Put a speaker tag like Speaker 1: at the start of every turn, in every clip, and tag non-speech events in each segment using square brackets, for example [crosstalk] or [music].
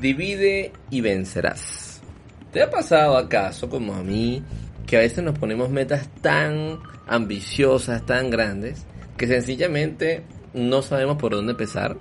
Speaker 1: Divide y vencerás. ¿Te ha pasado acaso, como a mí, que a veces nos ponemos metas tan ambiciosas, tan grandes, que sencillamente no sabemos por dónde empezar?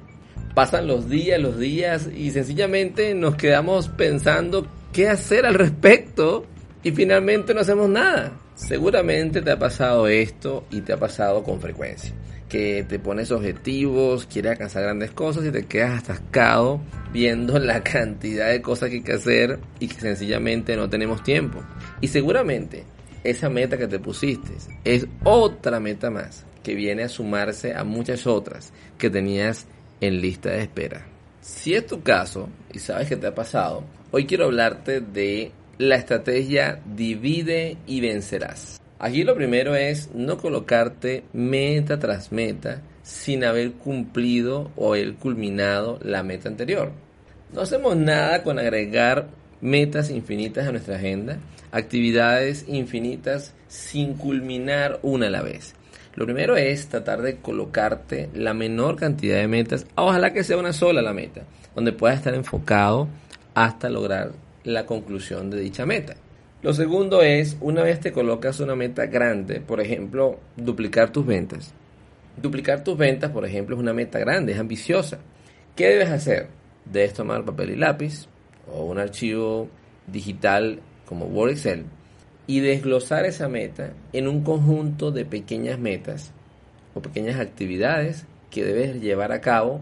Speaker 1: Pasan los días, los días y sencillamente nos quedamos pensando qué hacer al respecto y finalmente no hacemos nada. Seguramente te ha pasado esto y te ha pasado con frecuencia que te pones objetivos, quieres alcanzar grandes cosas y te quedas atascado viendo [laughs] la cantidad de cosas que hay que hacer y que sencillamente no tenemos tiempo. Y seguramente esa meta que te pusiste es otra meta más que viene a sumarse a muchas otras que tenías en lista de espera. Si es tu caso y sabes que te ha pasado, hoy quiero hablarte de la estrategia divide y vencerás. Aquí lo primero es no colocarte meta tras meta sin haber cumplido o haber culminado la meta anterior. No hacemos nada con agregar metas infinitas a nuestra agenda, actividades infinitas sin culminar una a la vez. Lo primero es tratar de colocarte la menor cantidad de metas, ojalá que sea una sola la meta, donde puedas estar enfocado hasta lograr la conclusión de dicha meta. Lo segundo es, una vez te colocas una meta grande, por ejemplo, duplicar tus ventas. Duplicar tus ventas, por ejemplo, es una meta grande, es ambiciosa. ¿Qué debes hacer? Debes tomar papel y lápiz o un archivo digital como Word Excel y desglosar esa meta en un conjunto de pequeñas metas o pequeñas actividades que debes llevar a cabo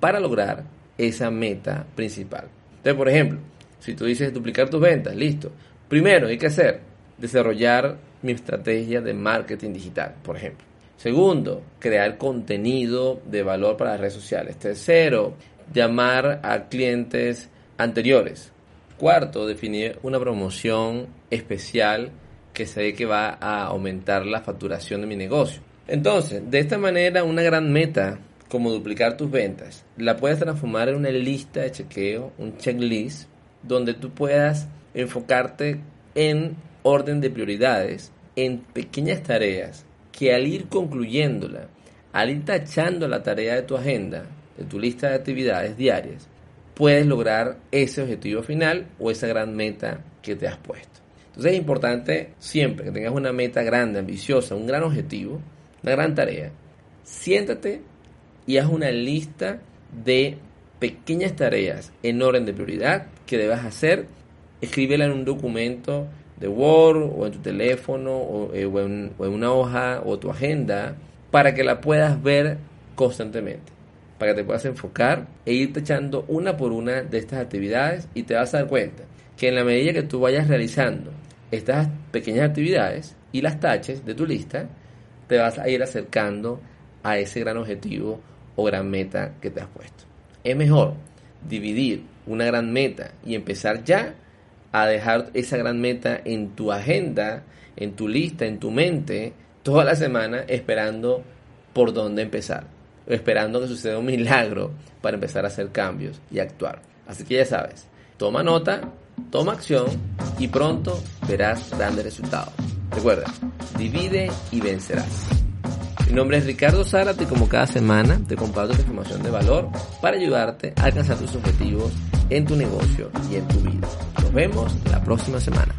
Speaker 1: para lograr esa meta principal. Entonces, por ejemplo, si tú dices duplicar tus ventas, listo. Primero, hay que hacer, desarrollar mi estrategia de marketing digital, por ejemplo. Segundo, crear contenido de valor para las redes sociales. Tercero, llamar a clientes anteriores. Cuarto, definir una promoción especial que sé que va a aumentar la facturación de mi negocio. Entonces, de esta manera, una gran meta como duplicar tus ventas, la puedes transformar en una lista de chequeo, un checklist, donde tú puedas enfocarte en orden de prioridades, en pequeñas tareas que al ir concluyéndola, al ir tachando la tarea de tu agenda, de tu lista de actividades diarias, puedes lograr ese objetivo final o esa gran meta que te has puesto. Entonces es importante siempre que tengas una meta grande, ambiciosa, un gran objetivo, una gran tarea, siéntate y haz una lista de pequeñas tareas en orden de prioridad que debas hacer escríbela en un documento de Word o en tu teléfono eh, o, en, una hoja o tu agenda para que la puedas ver constantemente, para que te puedas enfocar e irte echando una por una de estas actividades y te vas a dar cuenta que en la medida que tú vayas realizando estas pequeñas actividades y las taches de tu lista, te vas a ir acercando a ese gran objetivo o gran meta que te has puesto. Es mejor dividir una gran meta y empezar ya a dejar esa gran meta en tu agenda, en tu lista, en tu mente, toda la semana esperando por dónde empezar, esperando que suceda un milagro para empezar a hacer cambios y actuar. Así que ya sabes, toma nota, toma acción y pronto verás grandes resultados. Recuerda, divide y vencerás. Mi nombre es Ricardo Zárate y como cada semana te comparto información de valor para ayudarte a alcanzar tus objetivos en tu negocio y en tu vida. Nos vemos la próxima semana.